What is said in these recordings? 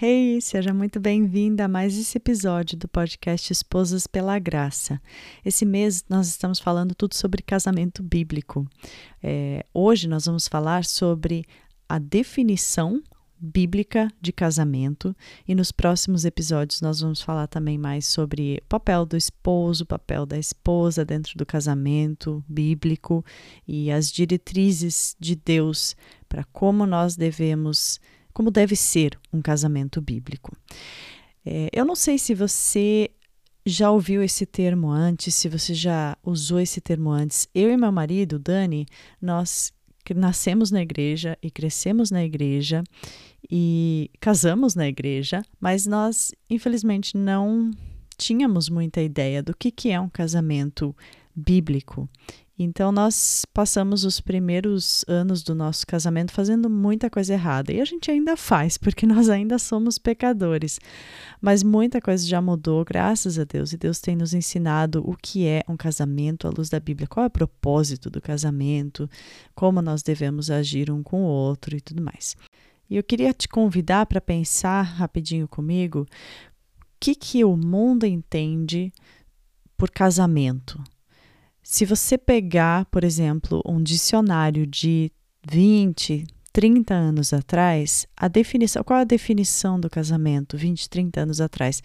Hey, seja muito bem-vinda a mais esse episódio do podcast Esposas pela Graça. Esse mês nós estamos falando tudo sobre casamento bíblico. É, hoje nós vamos falar sobre a definição bíblica de casamento e nos próximos episódios nós vamos falar também mais sobre o papel do esposo, o papel da esposa dentro do casamento bíblico e as diretrizes de Deus para como nós devemos como deve ser um casamento bíblico. É, eu não sei se você já ouviu esse termo antes, se você já usou esse termo antes. Eu e meu marido, Dani, nós nascemos na igreja e crescemos na igreja e casamos na igreja, mas nós, infelizmente, não tínhamos muita ideia do que, que é um casamento bíblico. Então, nós passamos os primeiros anos do nosso casamento fazendo muita coisa errada. E a gente ainda faz, porque nós ainda somos pecadores. Mas muita coisa já mudou, graças a Deus. E Deus tem nos ensinado o que é um casamento à luz da Bíblia, qual é o propósito do casamento, como nós devemos agir um com o outro e tudo mais. E eu queria te convidar para pensar rapidinho comigo o que, que o mundo entende por casamento. Se você pegar, por exemplo, um dicionário de 20, 30 anos atrás, a definição, qual a definição do casamento 20, 30 anos atrás?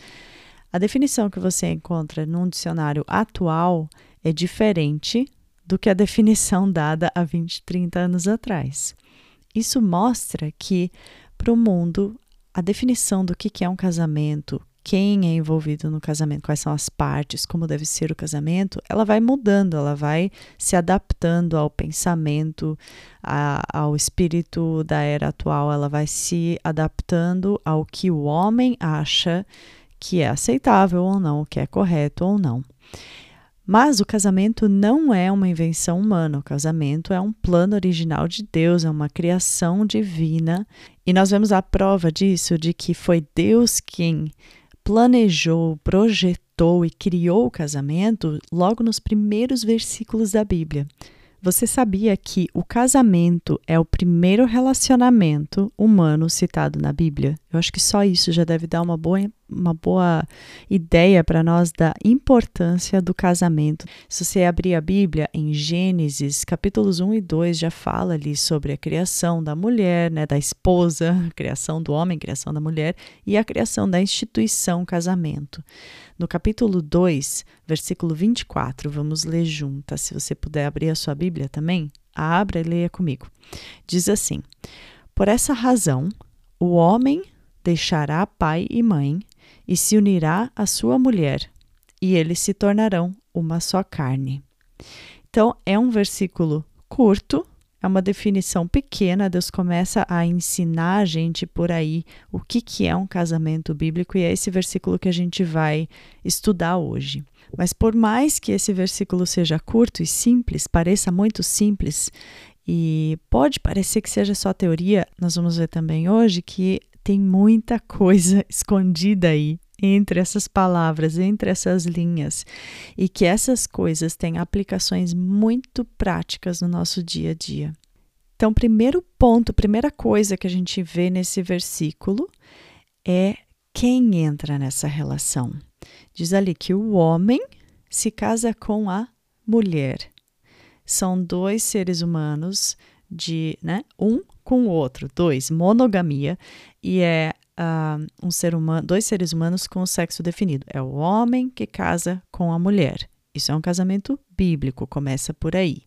A definição que você encontra num dicionário atual é diferente do que a definição dada há 20, 30 anos atrás. Isso mostra que, para o mundo, a definição do que é um casamento, quem é envolvido no casamento, quais são as partes, como deve ser o casamento, ela vai mudando, ela vai se adaptando ao pensamento, a, ao espírito da era atual, ela vai se adaptando ao que o homem acha que é aceitável ou não, o que é correto ou não. Mas o casamento não é uma invenção humana, o casamento é um plano original de Deus, é uma criação divina. E nós vemos a prova disso, de que foi Deus quem planejou, projetou e criou o casamento logo nos primeiros versículos da Bíblia. Você sabia que o casamento é o primeiro relacionamento humano citado na Bíblia? Eu acho que só isso já deve dar uma boa, uma boa ideia para nós da importância do casamento. Se você abrir a Bíblia em Gênesis, capítulos 1 e 2, já fala ali sobre a criação da mulher, né, da esposa, criação do homem, criação da mulher e a criação da instituição casamento. No capítulo 2, versículo 24, vamos ler juntas. Se você puder abrir a sua Bíblia também, abra e leia comigo. Diz assim: Por essa razão, o homem deixará pai e mãe e se unirá à sua mulher, e eles se tornarão uma só carne. Então, é um versículo curto, é uma definição pequena, Deus começa a ensinar a gente por aí o que, que é um casamento bíblico, e é esse versículo que a gente vai estudar hoje. Mas por mais que esse versículo seja curto e simples, pareça muito simples, e pode parecer que seja só teoria, nós vamos ver também hoje que tem muita coisa escondida aí entre essas palavras, entre essas linhas, e que essas coisas têm aplicações muito práticas no nosso dia a dia. Então, primeiro ponto, primeira coisa que a gente vê nesse versículo é quem entra nessa relação. Diz ali que o homem se casa com a mulher. São dois seres humanos de, né, um com o outro, dois, monogamia, e é uh, um ser humano, dois seres humanos com o sexo definido. É o homem que casa com a mulher. Isso é um casamento bíblico, começa por aí.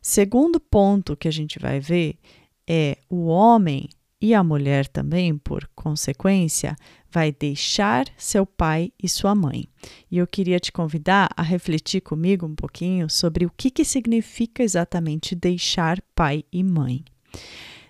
Segundo ponto que a gente vai ver é o homem e a mulher também, por consequência, vai deixar seu pai e sua mãe. E eu queria te convidar a refletir comigo um pouquinho sobre o que, que significa exatamente deixar pai e mãe.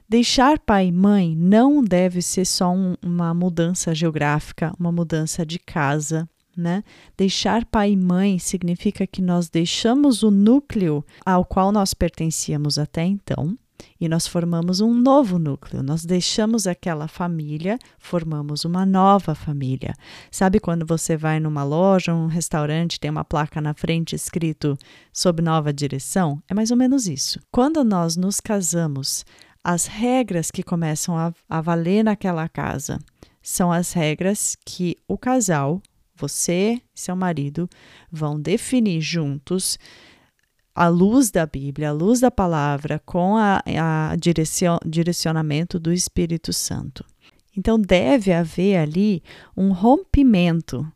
Deixar pai e mãe não deve ser só um, uma mudança geográfica, uma mudança de casa, né? Deixar pai e mãe significa que nós deixamos o núcleo ao qual nós pertencíamos até então e nós formamos um novo núcleo. Nós deixamos aquela família, formamos uma nova família. Sabe quando você vai numa loja, um restaurante, tem uma placa na frente escrito sob nova direção? É mais ou menos isso. Quando nós nos casamos, as regras que começam a, a valer naquela casa são as regras que o casal, você e seu marido, vão definir juntos à luz da Bíblia, à luz da palavra, com a, a direcion, direcionamento do Espírito Santo. Então deve haver ali um rompimento.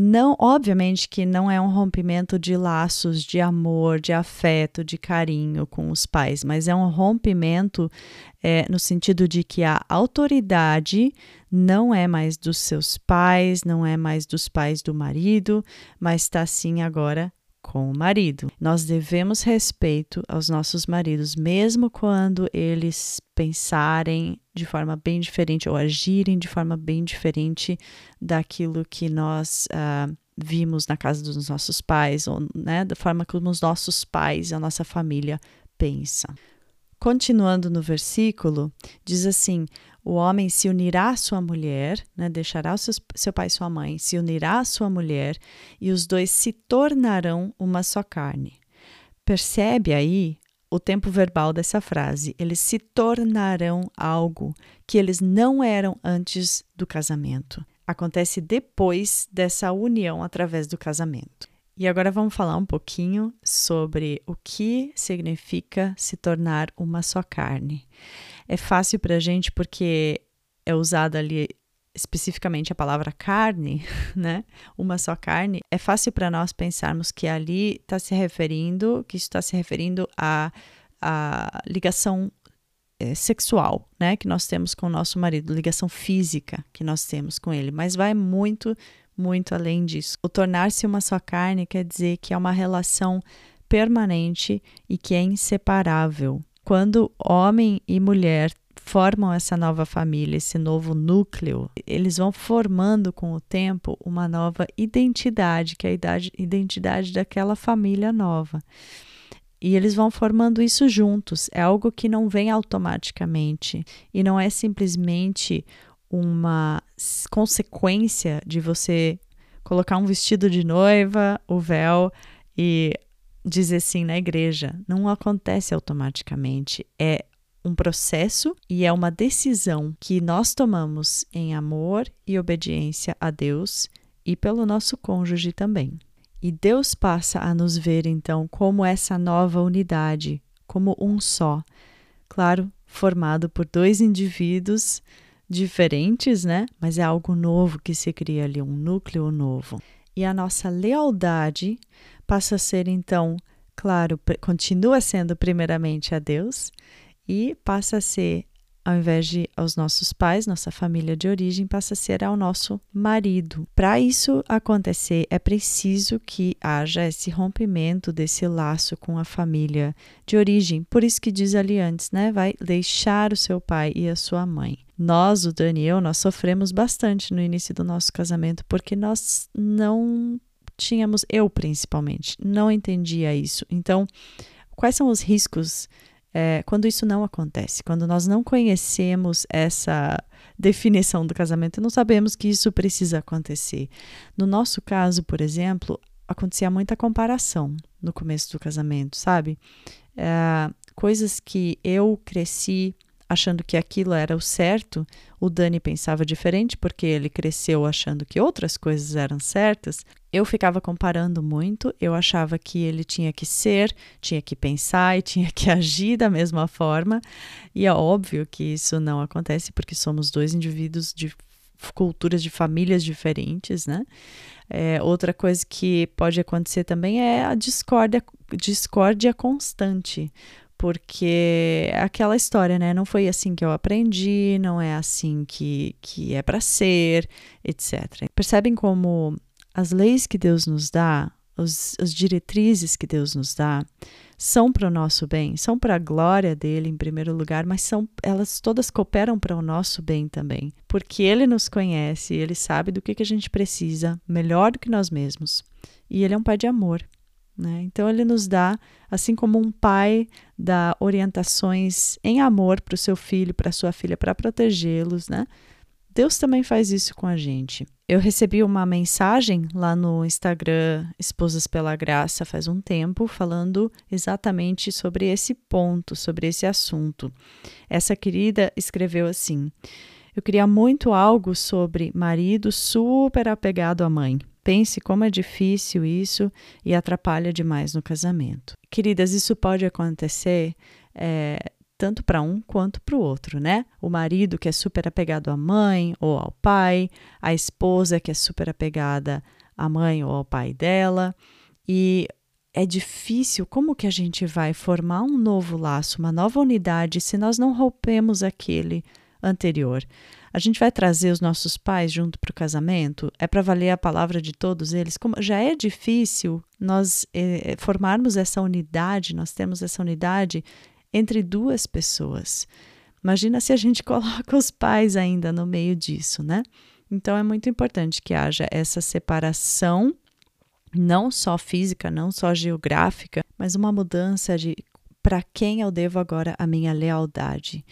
Não, obviamente que não é um rompimento de laços de amor, de afeto, de carinho com os pais, mas é um rompimento é, no sentido de que a autoridade não é mais dos seus pais, não é mais dos pais do marido, mas está sim agora com o marido. Nós devemos respeito aos nossos maridos, mesmo quando eles pensarem de forma bem diferente ou agirem de forma bem diferente daquilo que nós uh, vimos na casa dos nossos pais, ou né, da forma como os nossos pais, a nossa família pensa. Continuando no versículo, diz assim: o homem se unirá à sua mulher, né, deixará seu, seu pai e sua mãe, se unirá à sua mulher, e os dois se tornarão uma só carne. Percebe aí o tempo verbal dessa frase. Eles se tornarão algo que eles não eram antes do casamento. Acontece depois dessa união através do casamento. E agora vamos falar um pouquinho sobre o que significa se tornar uma só carne. É fácil para a gente porque é usada ali especificamente a palavra carne, né? Uma só carne. É fácil para nós pensarmos que ali está se referindo, que isso está se referindo à, à ligação é, sexual, né? Que nós temos com o nosso marido, ligação física que nós temos com ele. Mas vai muito muito além disso. O tornar-se uma só carne quer dizer que é uma relação permanente e que é inseparável. Quando homem e mulher formam essa nova família, esse novo núcleo, eles vão formando com o tempo uma nova identidade, que é a identidade daquela família nova. E eles vão formando isso juntos. É algo que não vem automaticamente e não é simplesmente uma consequência de você colocar um vestido de noiva, o véu e dizer sim na igreja. Não acontece automaticamente. É um processo e é uma decisão que nós tomamos em amor e obediência a Deus e pelo nosso cônjuge também. E Deus passa a nos ver então como essa nova unidade, como um só. Claro, formado por dois indivíduos diferentes, né? Mas é algo novo que se cria ali, um núcleo novo. E a nossa lealdade passa a ser, então, claro, continua sendo primeiramente a Deus e passa a ser ao invés de aos nossos pais, nossa família de origem, passa a ser ao nosso marido. Para isso acontecer, é preciso que haja esse rompimento desse laço com a família de origem. Por isso que diz ali antes, né? Vai deixar o seu pai e a sua mãe. Nós, o Daniel, nós sofremos bastante no início do nosso casamento porque nós não tínhamos, eu principalmente, não entendia isso. Então, quais são os riscos é, quando isso não acontece, quando nós não conhecemos essa definição do casamento, não sabemos que isso precisa acontecer. No nosso caso, por exemplo, acontecia muita comparação no começo do casamento, sabe? É, coisas que eu cresci achando que aquilo era o certo, o Dani pensava diferente porque ele cresceu achando que outras coisas eram certas. Eu ficava comparando muito, eu achava que ele tinha que ser, tinha que pensar e tinha que agir da mesma forma. E é óbvio que isso não acontece porque somos dois indivíduos de culturas de famílias diferentes, né? É, outra coisa que pode acontecer também é a discórdia, discórdia constante porque é aquela história, né? Não foi assim que eu aprendi, não é assim que, que é para ser, etc. Percebem como as leis que Deus nos dá, os, as diretrizes que Deus nos dá, são para o nosso bem, são para a glória dele em primeiro lugar, mas são elas todas cooperam para o nosso bem também, porque ele nos conhece, ele sabe do que, que a gente precisa melhor do que nós mesmos. E ele é um pai de amor. Né? Então, ele nos dá, assim como um pai dá orientações em amor para o seu filho, para sua filha, para protegê-los, né? Deus também faz isso com a gente. Eu recebi uma mensagem lá no Instagram Esposas pela Graça faz um tempo, falando exatamente sobre esse ponto, sobre esse assunto. Essa querida escreveu assim: Eu queria muito algo sobre marido super apegado à mãe. Pense como é difícil isso e atrapalha demais no casamento. Queridas, isso pode acontecer é, tanto para um quanto para o outro, né? O marido que é super apegado à mãe ou ao pai, a esposa que é super apegada à mãe ou ao pai dela. E é difícil, como que a gente vai formar um novo laço, uma nova unidade, se nós não rompemos aquele anterior? A gente vai trazer os nossos pais junto para o casamento? É para valer a palavra de todos eles? Como já é difícil nós eh, formarmos essa unidade, nós temos essa unidade entre duas pessoas. Imagina se a gente coloca os pais ainda no meio disso, né? Então é muito importante que haja essa separação, não só física, não só geográfica, mas uma mudança de para quem eu devo agora a minha lealdade.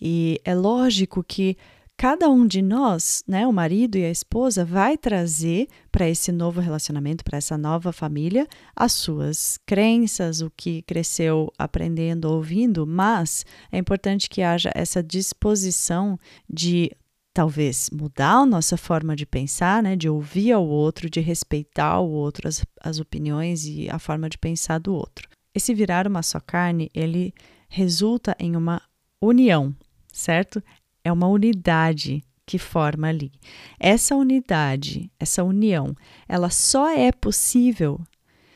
E é lógico que cada um de nós, né, o marido e a esposa, vai trazer para esse novo relacionamento, para essa nova família, as suas crenças, o que cresceu aprendendo, ouvindo, mas é importante que haja essa disposição de talvez mudar a nossa forma de pensar, né, de ouvir ao outro, de respeitar o outro, as, as opiniões e a forma de pensar do outro. Esse virar uma só carne, ele resulta em uma união, certo? É uma unidade que forma ali. Essa unidade, essa união, ela só é possível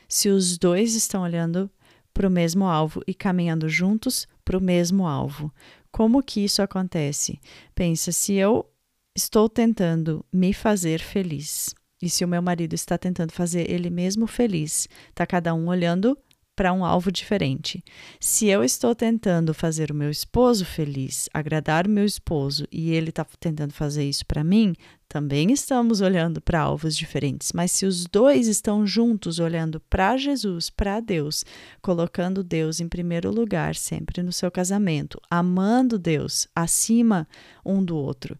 se os dois estão olhando para o mesmo alvo e caminhando juntos para o mesmo alvo. Como que isso acontece? Pensa, se eu estou tentando me fazer feliz e se o meu marido está tentando fazer ele mesmo feliz, está cada um olhando para um alvo diferente. Se eu estou tentando fazer o meu esposo feliz, agradar o meu esposo e ele está tentando fazer isso para mim, também estamos olhando para alvos diferentes. Mas se os dois estão juntos olhando para Jesus, para Deus, colocando Deus em primeiro lugar sempre no seu casamento, amando Deus acima um do outro,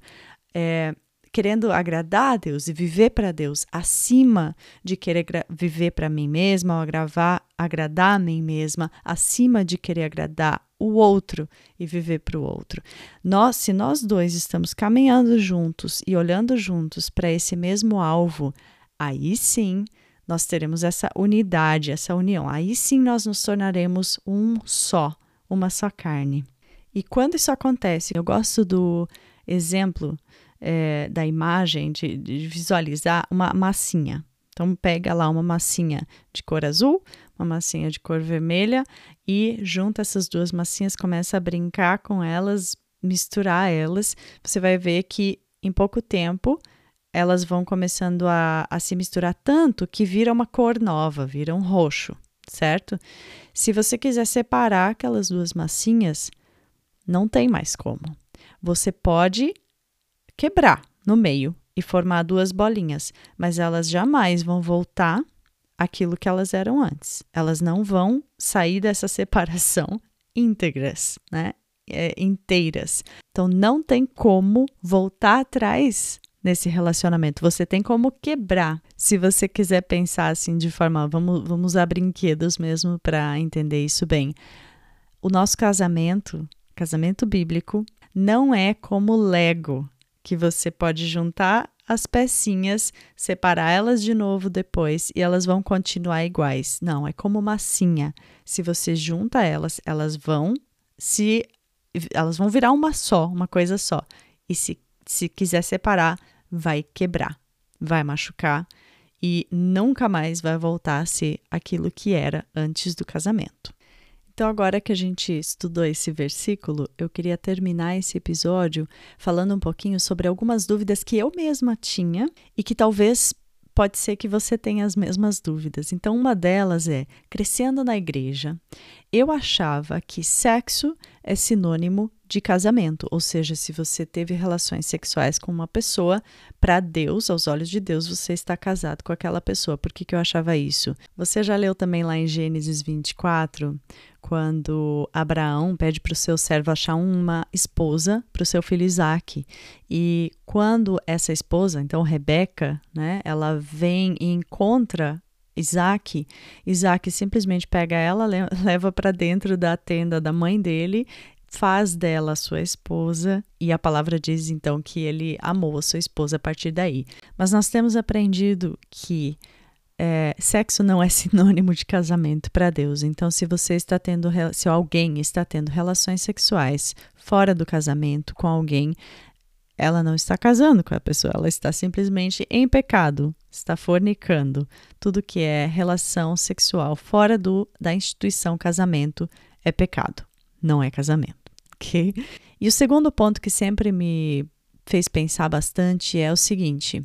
é, querendo agradar a Deus e viver para Deus acima de querer viver para mim mesma ou agravar, agradar a mim mesma, acima de querer agradar o outro e viver para o outro. Nós, se nós dois estamos caminhando juntos e olhando juntos para esse mesmo alvo, aí sim nós teremos essa unidade, essa união. Aí sim nós nos tornaremos um só, uma só carne. E quando isso acontece, eu gosto do exemplo é, da imagem, de, de visualizar uma massinha. Então, pega lá uma massinha de cor azul, uma massinha de cor vermelha e junta essas duas massinhas, começa a brincar com elas, misturar elas. Você vai ver que em pouco tempo elas vão começando a, a se misturar tanto que vira uma cor nova, vira um roxo, certo? Se você quiser separar aquelas duas massinhas, não tem mais como. Você pode quebrar no meio e formar duas bolinhas, mas elas jamais vão voltar aquilo que elas eram antes. Elas não vão sair dessa separação íntegras, né? É, inteiras. Então não tem como voltar atrás nesse relacionamento. Você tem como quebrar. Se você quiser pensar assim de forma, vamos, vamos usar brinquedos mesmo para entender isso bem. O nosso casamento, casamento bíblico, não é como Lego que você pode juntar as pecinhas, separar elas de novo depois e elas vão continuar iguais. Não, é como massinha. Se você junta elas, elas vão se elas vão virar uma só, uma coisa só. E se se quiser separar, vai quebrar, vai machucar e nunca mais vai voltar a ser aquilo que era antes do casamento. Então, agora que a gente estudou esse versículo, eu queria terminar esse episódio falando um pouquinho sobre algumas dúvidas que eu mesma tinha e que talvez pode ser que você tenha as mesmas dúvidas. Então, uma delas é: crescendo na igreja, eu achava que sexo é sinônimo de casamento, ou seja, se você teve relações sexuais com uma pessoa, para Deus, aos olhos de Deus, você está casado com aquela pessoa. Por que, que eu achava isso? Você já leu também lá em Gênesis 24, quando Abraão pede para o seu servo achar uma esposa para o seu filho Isaac. E quando essa esposa, então Rebeca, né, ela vem e encontra Isaac, Isaac simplesmente pega ela, leva para dentro da tenda da mãe dele faz dela sua esposa, e a palavra diz então que ele amou a sua esposa a partir daí. Mas nós temos aprendido que é, sexo não é sinônimo de casamento para Deus. Então, se você está tendo, se alguém está tendo relações sexuais fora do casamento com alguém, ela não está casando com a pessoa, ela está simplesmente em pecado, está fornicando. Tudo que é relação sexual fora do, da instituição casamento é pecado, não é casamento ok? E o segundo ponto que sempre me fez pensar bastante é o seguinte: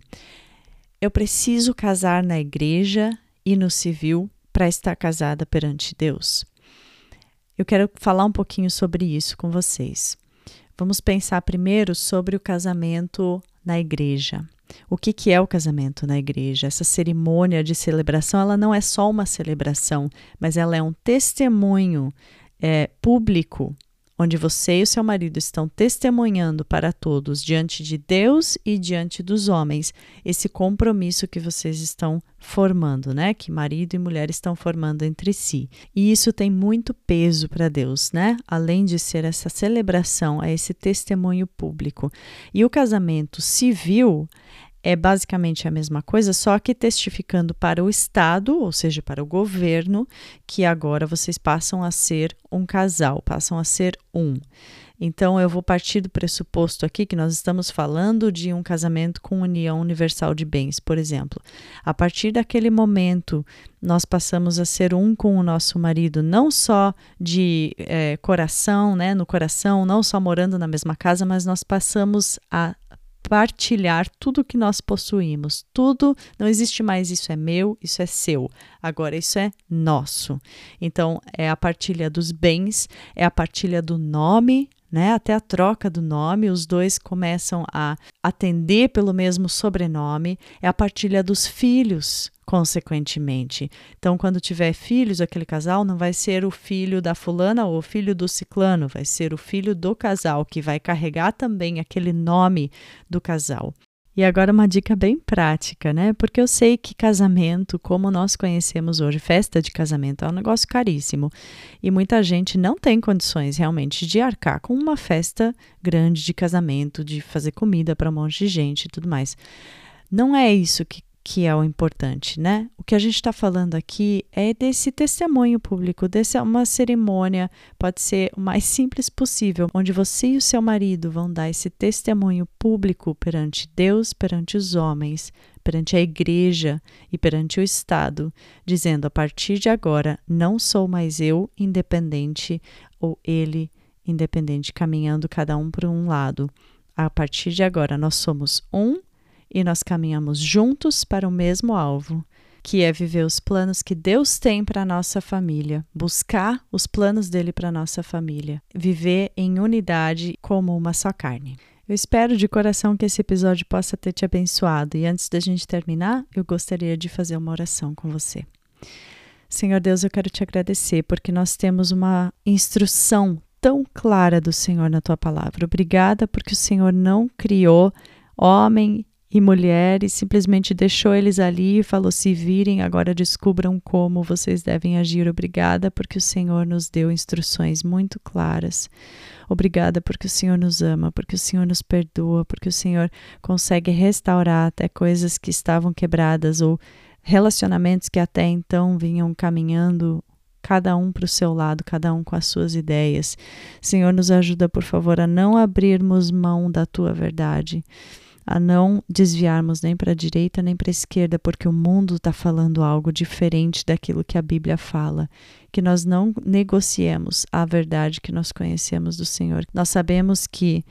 eu preciso casar na igreja e no civil para estar casada perante Deus. Eu quero falar um pouquinho sobre isso com vocês. Vamos pensar primeiro sobre o casamento na igreja. O que, que é o casamento na igreja? Essa cerimônia de celebração, ela não é só uma celebração, mas ela é um testemunho é, público onde você e o seu marido estão testemunhando para todos, diante de Deus e diante dos homens, esse compromisso que vocês estão formando, né? Que marido e mulher estão formando entre si. E isso tem muito peso para Deus, né? Além de ser essa celebração, é esse testemunho público. E o casamento civil é basicamente a mesma coisa, só que testificando para o Estado, ou seja, para o governo, que agora vocês passam a ser um casal, passam a ser um. Então, eu vou partir do pressuposto aqui que nós estamos falando de um casamento com união universal de bens, por exemplo. A partir daquele momento, nós passamos a ser um com o nosso marido, não só de é, coração, né, no coração, não só morando na mesma casa, mas nós passamos a partilhar tudo que nós possuímos. Tudo, não existe mais isso é meu, isso é seu. Agora isso é nosso. Então é a partilha dos bens, é a partilha do nome, né? Até a troca do nome, os dois começam a atender pelo mesmo sobrenome, é a partilha dos filhos, consequentemente. Então, quando tiver filhos, aquele casal não vai ser o filho da fulana ou o filho do ciclano, vai ser o filho do casal que vai carregar também aquele nome do casal. E agora uma dica bem prática, né? Porque eu sei que casamento, como nós conhecemos hoje, festa de casamento é um negócio caríssimo. E muita gente não tem condições realmente de arcar com uma festa grande de casamento, de fazer comida para um monte de gente e tudo mais. Não é isso que que é o importante, né? O que a gente está falando aqui é desse testemunho público, dessa uma cerimônia, pode ser o mais simples possível, onde você e o seu marido vão dar esse testemunho público perante Deus, perante os homens, perante a igreja e perante o Estado, dizendo a partir de agora não sou mais eu independente ou ele independente, caminhando cada um por um lado. A partir de agora nós somos um e nós caminhamos juntos para o mesmo alvo, que é viver os planos que Deus tem para nossa família, buscar os planos dele para nossa família, viver em unidade como uma só carne. Eu espero de coração que esse episódio possa ter te abençoado e antes da gente terminar, eu gostaria de fazer uma oração com você. Senhor Deus, eu quero te agradecer porque nós temos uma instrução tão clara do Senhor na tua palavra. Obrigada porque o Senhor não criou homem e mulheres, simplesmente deixou eles ali e falou: se virem, agora descubram como vocês devem agir. Obrigada, porque o Senhor nos deu instruções muito claras. Obrigada, porque o Senhor nos ama, porque o Senhor nos perdoa, porque o Senhor consegue restaurar até coisas que estavam quebradas ou relacionamentos que até então vinham caminhando cada um para o seu lado, cada um com as suas ideias. Senhor, nos ajuda, por favor, a não abrirmos mão da tua verdade a não desviarmos nem para a direita nem para a esquerda, porque o mundo está falando algo diferente daquilo que a Bíblia fala. Que nós não negociemos a verdade que nós conhecemos do Senhor. Nós sabemos que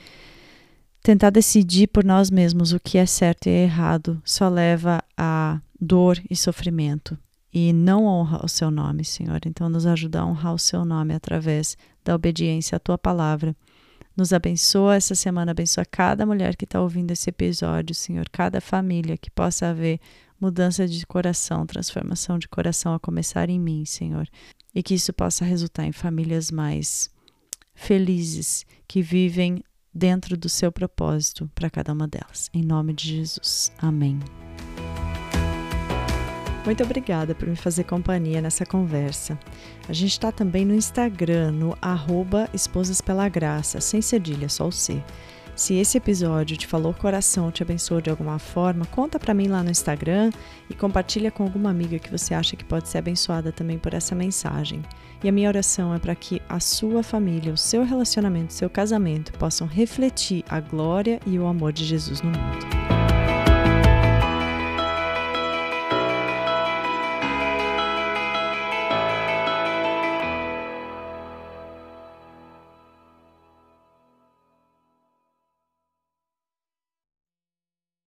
tentar decidir por nós mesmos o que é certo e é errado só leva a dor e sofrimento e não honra o seu nome, Senhor. Então, nos ajuda a honrar o seu nome através da obediência à tua palavra. Nos abençoa essa semana, abençoa cada mulher que está ouvindo esse episódio, Senhor, cada família que possa haver mudança de coração, transformação de coração a começar em mim, Senhor, e que isso possa resultar em famílias mais felizes que vivem dentro do seu propósito para cada uma delas. Em nome de Jesus. Amém. Muito obrigada por me fazer companhia nessa conversa. A gente está também no Instagram, no arroba Esposas Pela Graça, sem cedilha, só o C. Se esse episódio te falou coração, te abençoou de alguma forma, conta para mim lá no Instagram e compartilha com alguma amiga que você acha que pode ser abençoada também por essa mensagem. E a minha oração é para que a sua família, o seu relacionamento, o seu casamento possam refletir a glória e o amor de Jesus no mundo.